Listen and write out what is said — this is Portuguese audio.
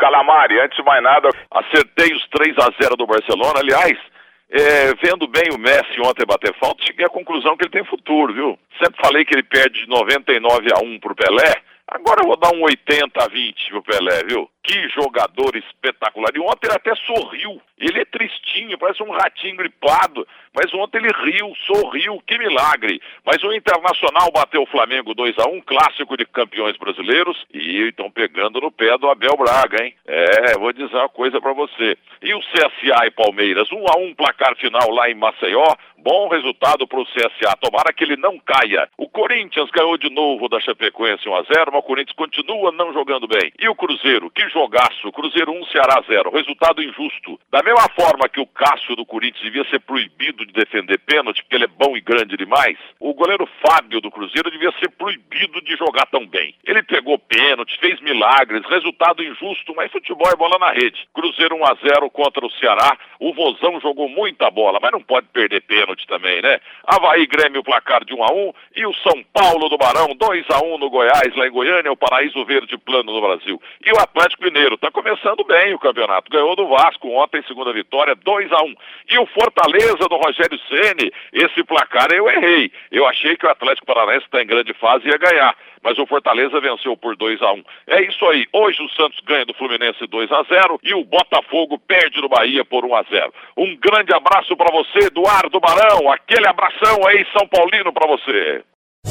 Calamari, antes de mais nada, acertei os 3 a 0 do Barcelona. Aliás, é, vendo bem o Messi ontem bater falta, cheguei à conclusão que ele tem futuro, viu? Sempre falei que ele perde de 99 a 1 pro Pelé. Agora eu vou dar um 80 a 20 pro Pelé, viu? Que jogador espetacular. E ontem ele até sorriu. Ele é tristinho, parece um ratinho gripado. Mas ontem ele riu, sorriu, que milagre. Mas o Internacional bateu o Flamengo 2 a 1 clássico de campeões brasileiros. E estão pegando no pé do Abel Braga, hein? É, vou dizer uma coisa para você. E o CSA e Palmeiras, 1 a 1 placar final lá em Maceió. Bom resultado para o CSA. Tomara que ele não caia. O Corinthians ganhou de novo da Chapecoense 1 a 0 mas o Corinthians continua não jogando bem. E o Cruzeiro, que jogaço. Cruzeiro 1, Ceará 0. Resultado injusto. Da mesma forma que o Cássio do Corinthians devia ser proibido de defender pênalti, porque ele é bom e grande demais, o goleiro Fábio do Cruzeiro devia ser proibido de jogar tão bem. Ele pegou pênalti, fez milagres, resultado injusto, mas futebol é bola na rede. Cruzeiro 1 a 0 contra o Ceará. O Vozão jogou muita bola, mas não pode perder pênalti também, né? Havaí Grêmio placar de 1 a 1 e o São Paulo do Barão 2 a 1 no Goiás, lá em Goiânia, o paraíso verde plano no Brasil. E o Atlético Mineiro está começando bem o campeonato. Ganhou do Vasco ontem, segunda vitória, 2 a 1 E o Fortaleza do Rogério Ceni, esse placar eu errei. Eu achei que o Atlético Paranaense está em grande fase e ia ganhar. Mas o Fortaleza venceu por 2 a 1 É isso aí. Hoje o Santos ganha do Fluminense 2 a 0 e o Botafogo perde no Bahia por 1 a 0 Um grande abraço para você, Eduardo Barão. Aquele abração aí, São Paulino, para você.